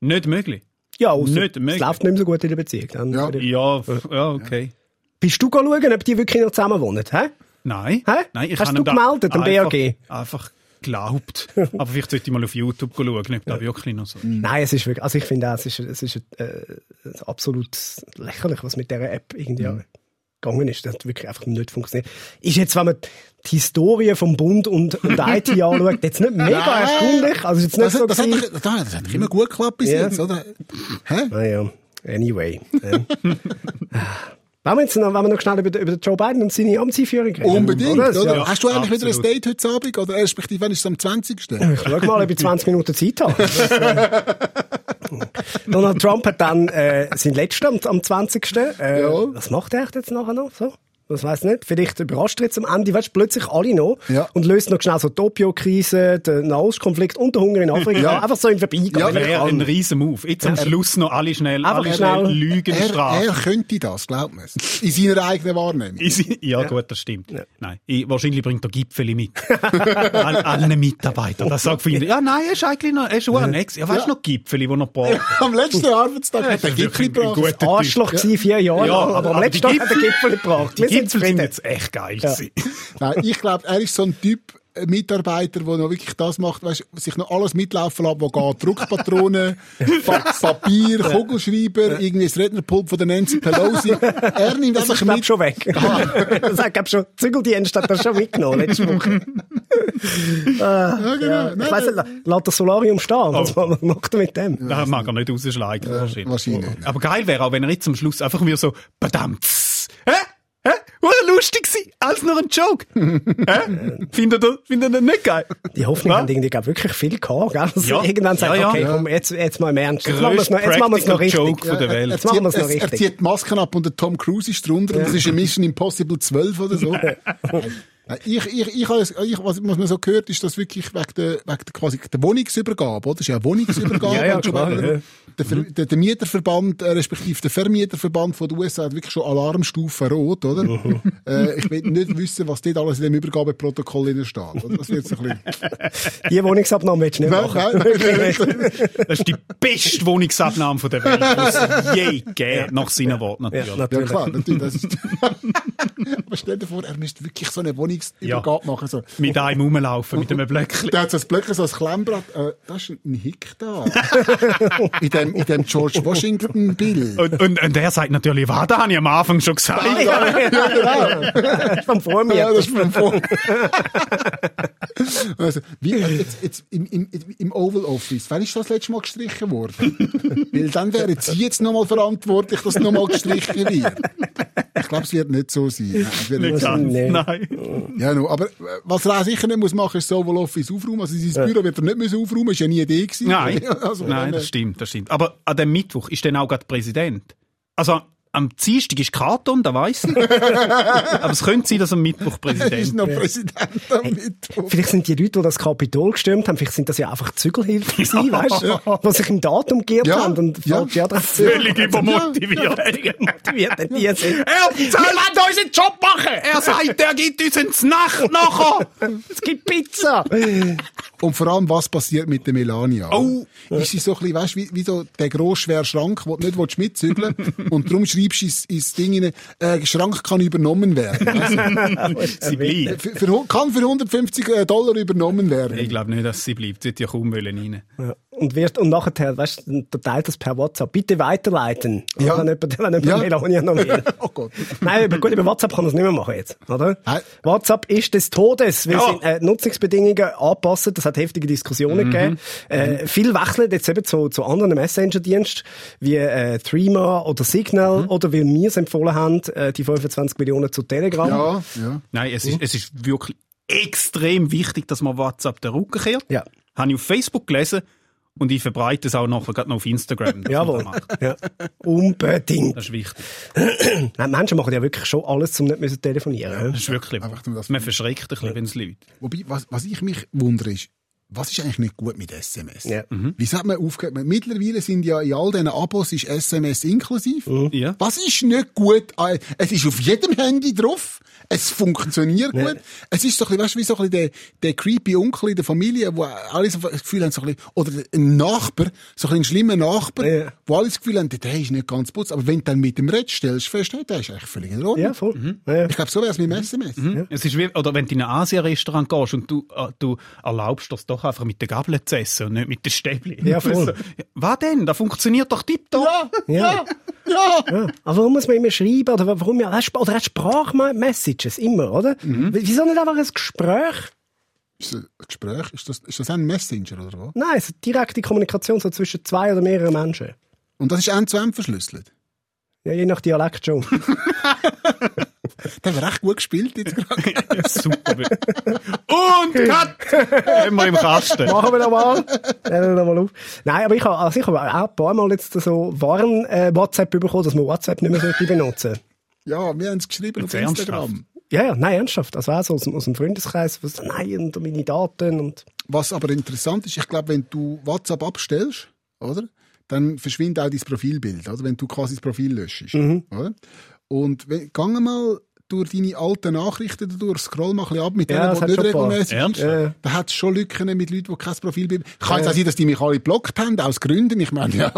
Nicht möglich. Ja, ausser, Nicht es möglich. läuft nicht mehr so gut in der Beziehung. Dann Ja. Ja, ja, okay. Bist du schauen, ob die wirklich noch zusammen wohnen? Hä? Nein. Hä? Nein, ich Hast habe du gemeldet, am einfach, BAG? Einfach geglaubt. Aber vielleicht sollte ich mal auf YouTube schauen, ob da wirklich noch so ist. Nein, es ist wirklich, also ich finde auch, es ist, es ist äh, absolut lächerlich, was mit dieser App irgendwie Mhm. Gegangen ist. Das hat wirklich einfach nicht funktioniert. Ist jetzt, wenn man die Historie vom Bund und, und IT anschaut, jetzt nicht mega erstaunlich. Also jetzt nicht Das, so hat- das, hat, doch- das, hat doch immer gut geklappt bis Ja. jetzt, oder? Hä? Naja, anyway. Wollen wir jetzt noch, wollen wir noch schnell über, über Joe Biden und seine Amtseinführung reden? Unbedingt, oder? Das, ja. Hast du eigentlich wieder ein absolut. Date heute Abend? Oder respektive, wann ist es am 20.? Ich schau mal, ob ich 20 Minuten Zeit habe. Donald Trump hat dann äh, sein letzter am, am 20. Äh, Ja. Was macht er echt jetzt nachher noch? So? Das weiss nicht. Vielleicht überrascht er jetzt am Ende, weißt, plötzlich alle noch Ja. und löst noch schnell so die Opio-Krise, den Nahostkonflikt und den Hunger in Afrika. Ja. Einfach so im Vorbeigehen. Ja, Wäre ein riesen Move. Jetzt am Schluss noch alle schnell, Einfach alle schnell. Lügen Er, strafen. er könnte das, glaubt man es. In seiner eigenen Wahrnehmung. Ja, gut, das stimmt. Nein, ich, wahrscheinlich bringt er Gipfeli mit. All, allen Mitarbeitern. Das sagt viele, ja, nein, er ist eigentlich noch, er ist schon nix. Ja, weißt du noch Gipfeli, die er braucht? Am letzten Arbeitstag hat er das ist Gipfel wirklich ein gebracht. guter Arschloch gewesen, vier Jahre Ja, aber am letzten Tag hat er Gipfel gebracht. Wir sind jetzt echt geil gewesen. Nein, ich glaube, er ist so ein Typ äh, Mitarbeiter, der noch wirklich das macht, weißt, sich noch alles mitlaufen lässt, wo geht. Druckpatronen, pa Papier, Kugelschreiber, irgendwie das Rednerpult von der Nancy Pelosi. Er nimmt Das einfach mit. schon weg. das hat, schon, Zügeldienst hat das schon mitgenommen, letzte Woche. Ja, genau. Ja, Nein, ich weiss nicht, lässt das Solarium stehen. Was was macht er mit dem? Da mag er nicht rausschlagen, wahrscheinlich. wahrscheinlich. Aber geil wäre auch, wenn er jetzt am Schluss einfach wieder so? Hä? War lustig gewesen, als nur ein Joke. Hä? Findet ihr, findet ihr nicht geil? Die Hoffnung Ja. haben irgendwie glaub, wirklich viel gehabt. Gell? Also Ja. Irgendwann sagt Ja, ja. okay, komm, jetzt, jetzt mal im Ernst. Jetzt machen wir es noch, jetzt machen wir es noch richtig. Joke von der Welt. Jetzt machen wir es noch er, er richtig. zieht die Masken ab und der Tom Cruise ist drunter und das ist eine Mission Impossible 12 oder so. Ich, ich, ich, ich, was, man so gehört, ist das wirklich wegen der, wegen der, quasi der Wohnungsübergabe, oder? Das ist ja eine Wohnungsübergabe. Ja, ja, klar, ja. Der, Ver- der, der Mieterverband, äh, respektive der Vermieterverband von den USA hat wirklich schon Alarmstufe rot, oder? Mhm. äh, ich will nicht wissen, was dort alles in dem Übergabeprotokoll drin steht. oder? Das wird so ein bisschen... Die Wohnungsabnahme willst du nicht Nein, machen. nein, nein, Das ist die beste Wohnungsabnahme von der Welt, die es je gegeben nach seinen Worten natürlich. Ja, Ja, natürlich. klar, natürlich. Das ist Aber stell dir vor, er müsste wirklich so eine Wohnungsübergabe machen. So. Mit einem rumlaufen, mit einem Blöckchen. Der hat so ein Blöcke, so ein Klemmbrett. Äh, das ist ein Hick da. in, dem, in dem George Washington-Bild. Und, und, und er sagt natürlich, was, da habe ich am Anfang schon gesagt. Ja, ja, genau. Vom Vormieter. Ja, das ist vom Vor. also, wie, jetzt, jetzt im, im, im Oval Office, wann ist das letzte Mal gestrichen worden? Weil dann wären Sie jetzt nochmal verantwortlich, dass nochmal gestrichen wird. Ich glaube, es wird nicht so sein. Nein, nicht ganz. Nee. Nein. Ja, no, aber äh, was er auch sicher nicht muss machen, ist Oval Office aufräumen. Also sein Büro wird er nicht müssen aufräumen, ist ja nie eine Idee gewesen. Nein, also, Nein, das stimmt, das stimmt. Aber an dem Mittwoch ist dann auch gerade Präsident. Also am Dienstag ist Karton, da weiss ich. Aber es könnte sein, dass am Mittwoch Präsident ist noch Präsident am Mittwoch. Vielleicht sind die Leute, die das Kapitol gestürmt haben, vielleicht sind das ja einfach Zügelhilfen gewesen, weißt du? Die sich im Datum geirrt Ja, haben und ja. falsche Adresse. Völlig übermotiviert. motiviert denn die sind. Er soll unseren Job machen! Er sagt, er gibt uns ins Nacht nachher! Es gibt Pizza. Und vor allem, was passiert mit der Melania? Oh. Ist sie so ein bisschen, weißt du, wie, wie so der grosse, schwere Schrank, den du nicht willst mitzügeln und darum schreibst du ins, ins Ding rein, äh, Schrank kann übernommen werden. Also, Sie bleibt. für, für, kann für 150 Dollar übernommen werden. Ich glaube nicht, dass sie bleibt. Sie hat ja kaum wollen rein. Ja. Und, wirst, und nachher, weißt du, der teilt das per WhatsApp. Bitte weiterleiten. Ja. Wenn jemand, wenn jemand Ja. Melania noch will. Oh Gott. Nein, über, gut, über WhatsApp kann man es nicht mehr machen jetzt, oder? Nein. WhatsApp ist des Todes, weil Ja. sie äh, Nutzungsbedingungen anpassen. Das hat heftige Diskussionen gegeben. Äh, viel wechseln jetzt eben zu, zu anderen Messenger-Diensten, wie äh, Threema oder Signal, oder weil wir es empfohlen haben, äh, die 25 Millionen zu Telegram. Ja, ja. Nein, es ist, es ist wirklich extrem wichtig, dass man WhatsApp den Rücken kehrt. Ja. Habe ich auf Facebook gelesen und ich verbreite es auch nachher gerade noch auf Instagram. Jawohl. Ja. Unbedingt. Das ist wichtig. Nein, Menschen machen ja wirklich schon alles, um nicht müssen telefonieren. Das ist wirklich. Einfach Man verschreckt ein bisschen, wenn es Leute. Wobei, was, was ich mich wundere, ist, was ist eigentlich nicht gut mit SMS? Ja. Wieso hat man aufgehört? Mittlerweile sind ja in all diesen Abos ist SMS inklusiv. Ja. Was ist nicht gut? Es ist auf jedem Handy drauf. Es funktioniert gut. Es ist so ein bisschen, weißt du, wie so ein bisschen der, der creepy Onkel in der Familie, wo alle so das Gefühl haben, so ein bisschen, oder ein Nachbar, so ein, bisschen ein schlimmer Nachbar, Ja. wo alle das Gefühl haben, der ist nicht ganz putz. Aber wenn du dann mit dem redest, stellst du fest, hey, der ist eigentlich völlig in Ordnung. Ja, voll. Ja, ja. Ich glaube, so wäre es mit dem SMS. Es ist wie, oder wenn du in ein Asien-Restaurant gehst und du, äh, du erlaubst das doch einfach mit der Gabel zu essen und nicht mit den Stäbli. Ja, voll. Was denn? Das funktioniert doch tipptopp. Ja, Ja. ja, ja. Aber warum muss man immer schreiben? Oder warum ja, oder auch Sprachmessages immer, oder? Wieso nicht einfach ein Gespräch? Ist das ein Gespräch? Ist das, ist das ein Messenger oder was? Nein, es ist direkte Kommunikation so zwischen zwei oder mehreren Menschen. Und das ist end-zu-end verschlüsselt. Ja, je nach Dialekt schon. Der hat recht gut gespielt jetzt gerade. Super. Und Cut! Haben wir im Kasten. Machen wir nochmal. Nehmen wir nochmal auf. Nein, aber ich habe, also ich habe auch ein paar Mal jetzt so Warn, äh, WhatsApp bekommen, dass man WhatsApp nicht mehr sollte benutzen Ja, wir haben es geschrieben Jetzt auf Instagram. ernsthaft? Ja, ja, nein, ernsthaft. Also auch so aus, dem- aus dem Freundeskreis, was, nein, und meine Daten und... Was aber interessant ist, ich glaube, wenn du WhatsApp abstellst, oder? Dann verschwindet auch dein Profilbild, oder? Wenn du quasi das Profil löschst, oder? Und wenn, gang mal durch deine alten Nachrichten durch, scroll mal ein bisschen ab mit Ja, denen, das die nicht regelmäßig Ernst? Ja, ja. Da hat es schon Lücken mit Leuten, die kein Profilbild Kann jetzt auch sein, dass die mich alle geblockt haben, aus Gründen. Ich meine, ja,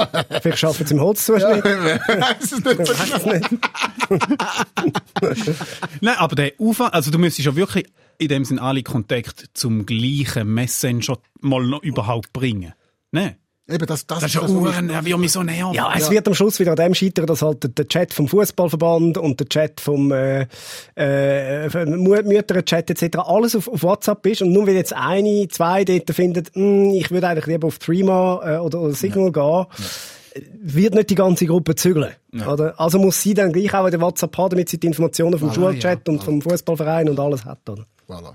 Vielleicht arbeiten sie im Holzzuschnitt. weiss es nicht weiss nicht. Nein, aber der Aufwand, also du müsstest ja wirklich in dem Sinn alle Kontakte zum gleichen Messenger mal noch überhaupt bringen. Ne? Eben, das, das, Das ist ja Uhren, er wird mich so näher. Ja, es wird am Schluss wieder an dem scheitern, dass halt der- Chat vom Fußballverband und der Chat vom äh, äh, Mütterchat etc. alles auf, auf WhatsApp ist und nur weil jetzt eine, zwei dort finden, «Hm, ich würde eigentlich lieber auf Threema äh, oder, oder Signal gehen, wird nicht die ganze Gruppe zügeln. Oder? Also muss sie dann gleich auch in der WhatsApp haben, damit sie die Informationen vom Voilà, Schulchat ja. und vom Fußballverein und alles hat. Oder? Voilà.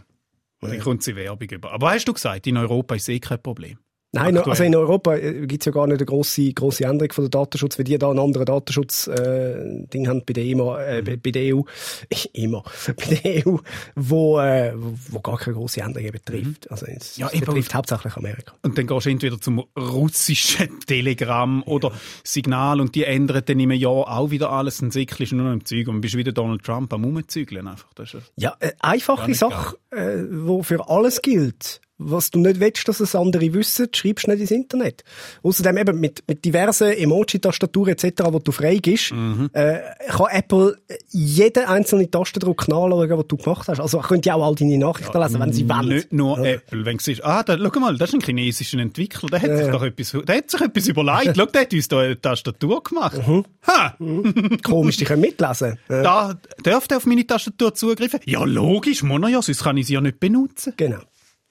Dann kommt sie Werbung über. Aber hast du gesagt, in Europa ist eh kein Problem. Nein, Aktuell. also in Europa äh, gibt's ja gar nicht eine grosse, grosse Änderung von der Datenschutz, weil die da einen anderen Datenschutz äh, haben bei der EMA, äh, bei bei der EU, EMA, bei der EU, wo, äh, wo gar keine grosse Änderungen betrifft. Also es, Ja, es betrifft hauptsächlich Amerika. Und dann gehst du entweder zum russischen Telegram oder Signal und die ändern dann im Jahr auch wieder alles. Zickelst du nur noch im Zeug und bist wieder Donald Trump am Rumzügeln einfach. Das ist ja- Ja, äh, einfache Sache, äh, wo für alles gilt. Was du nicht willst, dass es andere wissen, schreibst du nicht ins Internet. Außerdem eben mit, mit diversen Emoji-Tastaturen etc., wo du frei gibst, Mhm. äh, kann Apple jeden einzelnen Tastendruck nachschauen, den du gemacht hast. Also könnt ihr auch all deine Nachrichten lesen, wenn sie wollen. Nicht nur Apple. Wenn du siehst, ah, da, schau mal, das ist ein chinesischer Entwickler, der hat sich doch etwas, der hat sich etwas überlegt. Schau, der hat uns da eine Tastatur gemacht. Ha! Komisch, die können mitlesen. Äh, Da darf der auf meine Tastatur zugreifen? Ja, logisch, muss er ja, sonst kann ich sie ja nicht benutzen. Genau.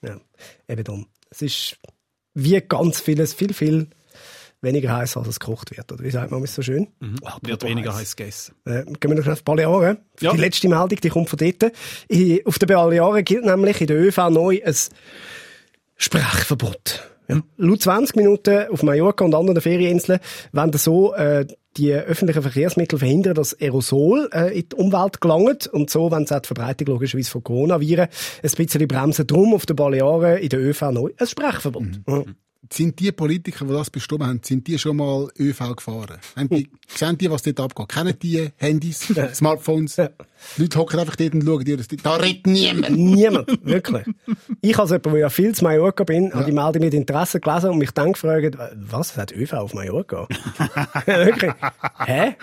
Ja, eben darum. Es ist wie ganz vieles, viel, viel weniger heiß, als es gekocht wird. Oder wie sagt man es so schön? Ah, Wird brutal weniger heiß. gegessen. Äh, gehen wir noch auf die Balearen. Ja. Die letzte Meldung, die kommt von dort. I- Auf den Balearen gilt nämlich in der ÖV neu ein Sprechverbot. Ja. Laut 20 Minuten auf Mallorca und anderen Ferieninseln werden so äh, die öffentlichen Verkehrsmittel verhindern, dass Aerosol äh, in die Umwelt gelangt und so, wenn auch die Verbreitung logischerweise von Coronaviren ein bisschen bremsen. Drum auf den Balearen in der ÖV neu ein Sprechverbot. Ja. Sind die Politiker, die das bestimmt haben, sind die schon mal ÖV gefahren? Haben die, sehen die, was dort abgeht? Kennen die Handys, Smartphones? Die Leute hocken einfach dort und schauen dir das. Da redet niemand. Niemand, wirklich. Ich als jemand, der ja viel zu Mallorca bin, habe die Meldung mit Interesse gelesen und mich dann gefragt, was, hat ÖV auf Mallorca? wirklich? Hä?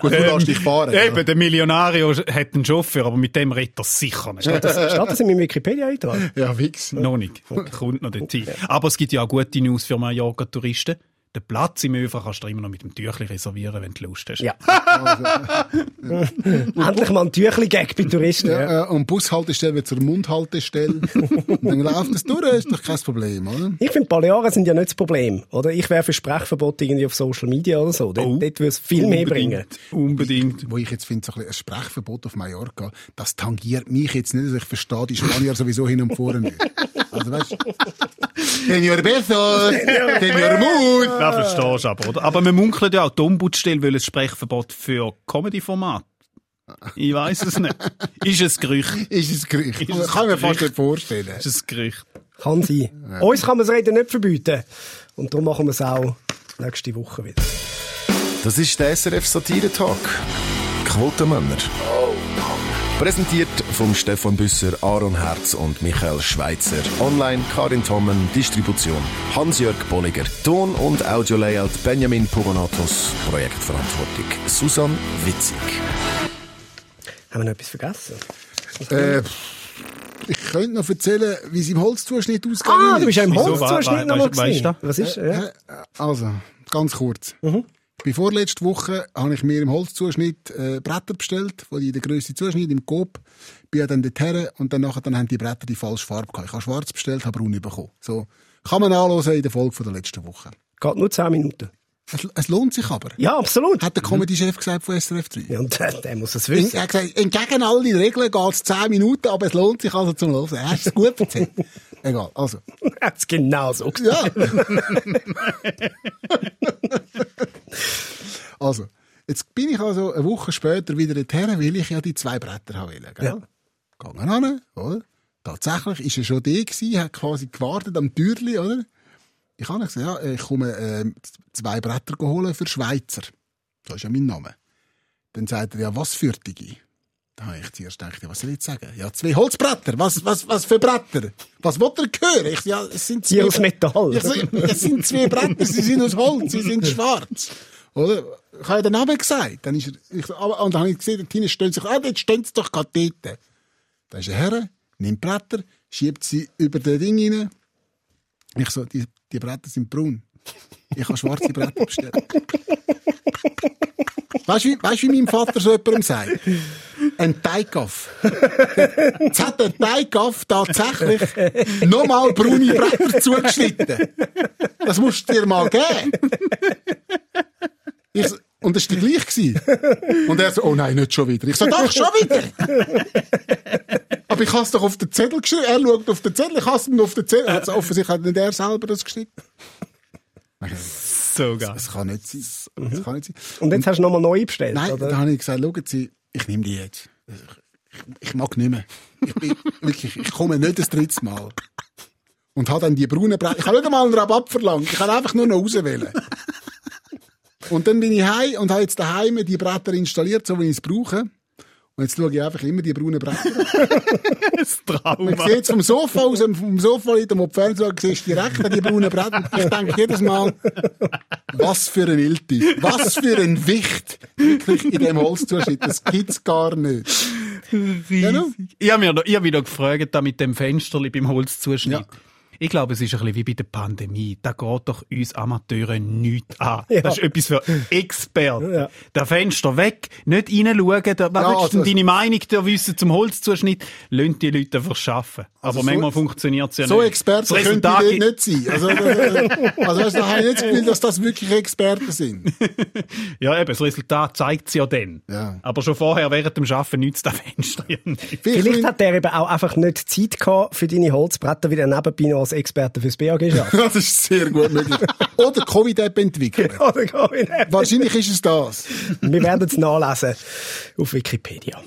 Gut, du lässt dich fahren. Eben, der Millionario hat einen Chauffeur, aber mit dem redet er sicher nicht. Das steht das in meinem Wikipedia-Eintrag? Ja, Wix. Noch nicht. Kommt noch dorthin. Aber es gibt ja auch gute News für Mallorca-Touristen. Den Platz im ÖV kannst du immer noch mit dem Tüchli reservieren, wenn du Lust hast. Ja. Endlich mal ein Tüchli-Gag bei Touristen. Ja. Äh, und Bushaltestelle wird zur Mundhaltestelle. und dann läuft das durch, ist doch kein Problem, oder? Ich finde, Balearen sind ja nicht das Problem. Oder? Ich wäre für Sprechverbot irgendwie auf Social Media oder so. Dort, Oh, dort würde es viel mehr bringen. Unbedingt. Wo ich jetzt finde, so ein, ein Sprechverbot auf Mallorca, das tangiert mich jetzt nicht. Also ich verstehe die Spanier sowieso hin und vorne nicht. Also weißt du, Senor Beso, Senor Mut. Das verstehst du aber, oder? Aber man munkelt ja auch, die Ombudsstelle will ein Sprechverbot für Comedy-Format. Ich weiß es nicht. Ist es Gerücht? Ist es Gerücht. Ist es Kann ich mir fast nicht vorstellen. Ist es Gerücht? Kann sein. Uns kann man das Reden nicht verbieten. Und darum machen wir es auch nächste Woche wieder. Das ist der SRF Satire Talk. Quotenmänner. Präsentiert vom Stefan Büsser, Aaron Herz und Michael Schweitzer. Online Karin Tommen, Distribution Hans-Jörg Bolliger. Ton- und Audio-Layout Benjamin Pogonatos. Projektverantwortung Susan Witzig. Haben wir noch etwas vergessen? Äh, ich könnte noch erzählen, wie es im Holzzuschnitt ausgegangen Ah, du bist ja im? Holzzuschnitt nochmal gewesen. Was ist? Ja. Äh, Also, ganz kurz. Bevor letzte Woche habe ich mir im Holzzuschnitt äh, Bretter bestellt, die in der grössten Zuschnitt im Coop. Bin dann dorthin und dann nachher dann haben die Bretter die falsche Farbe gehabt. Ich habe schwarz bestellt, habe braun bekommen. So. Kann man anhören in der Folge von der letzten Woche. Geht nur 10 Minuten. Es, es lohnt sich aber. Ja, absolut. Hat der Comedy-Chef gesagt von SRF 3. Ja, und der, der muss es Er wissen. hat gesagt, entgegen all den Regeln geht es 10 Minuten, aber es lohnt sich also zum Hören. Er hat es gut erzählt. Egal, also. Er hat es genau so gesagt. Ja. also, Jetzt bin ich also eine Woche später wieder dorthin, weil ich ja die zwei Bretter haben wollte, gell? Ja. Gegangen an, oder? Tatsächlich ist er schon gewesen, hat quasi gewartet am Türli, oder? Ich habe gesagt, ja, ich komme äh, zwei Bretter holen für Schweizer. Das ist ja mein Name. Dann sagt er, ja, was für Digi? Da habe ich zuerst gedacht, was soll ich jetzt sagen? Ja, zwei Holzbretter. Was, was, was für Bretter? Was wollt ihr hören? Ich, ja, es sind zwei Die aus Metall. Ich es sind zwei Bretter, sie sind aus Holz, sie sind schwarz. Oder? Ich habe ja den Namen gesagt. Dann ist er, ich, und dann habe ich gesehen, hinten stehen sich, ah, dort stehen sie doch gerade dort. Da ist er her, nimmt Bretter, schiebt sie über den Ding rein. Ich so, die, die Bretter sind braun. Ich habe schwarze Bretter bestellt. Weißt du, wie, wie mein Vater so jemandem sagt? Ein Teigaff. Jetzt hat der Teigaff tatsächlich nochmal braune Bretter zugeschnitten. Das musst du dir mal geben. Ich, und das war der gleich. gewesen. Und er so, oh nein, nicht schon wieder. Ich so, doch, schon wieder. Aber ich habe es doch auf den Zettel geschrieben. Er schaut auf den Zettel, ich habe es ihm auf den Zettel. Also offensichtlich hat nicht er selber das geschrieben. So geil. Das kann nicht sein. Das kann nicht sein. Und jetzt hast du nochmal neu bestellt, Nein, oder? da habe ich gesagt, schauen Sie, ich nehme die jetzt. Ich, ich mag nicht mehr. Ich, bin, wirklich, ich komme nicht das dritte Mal. Und habe dann die braunen Bretter. Ich habe nicht einmal einen Rabatt verlangt. Ich habe einfach nur noch auswählen. Und dann bin ich heim und habe jetzt daheim die Bretter installiert, so wie ich es brauche. Und jetzt schaue ich einfach immer die braunen Bretter. Das Man Trauma. sieht vom Sofa aus, vom Sofa liegt am Fernseher, siehst du direkt an die braunen Bretter. Und ich denke jedes Mal, was für ein Ilti, was für ein Wicht wirklich in dem Holzzuschnitt. Das gibt's gar nicht. Genau. Ich habe mir noch- ich hab mich noch gefragt, da mit dem Fensterli beim Holzzuschnitt. Ja. Ich glaube, es ist ein bisschen wie bei der Pandemie. Da geht doch uns Amateuren nichts an. Ja. Das ist etwas für Experten. Ja. Der Fenster weg, nicht reinschauen. Da, was Ja, willst du denn also- deine Meinung da wissen zum Holzzuschnitt? Lass die Leute einfach arbeiten. Aber Also so- manchmal funktioniert es ja So nicht. Experten Das können die nicht sein. Also, äh, also du, da habe ich nicht das Gefühl, dass das wirklich Experten sind. Ja, eben, das Resultat zeigt es ja dann. Ja. Aber schon vorher, während dem Arbeiten, nützt das Fenster ja nicht. Vielleicht hat der eben auch einfach nicht Zeit gehabt für deine Holzbretter, wie er nebenbei noch als Experte fürs BAG schafft. das ist sehr gut möglich. Oder Covid-App entwickeln. Oder nicht. Wahrscheinlich ist es das. Wir werden es nachlesen auf Wikipedia.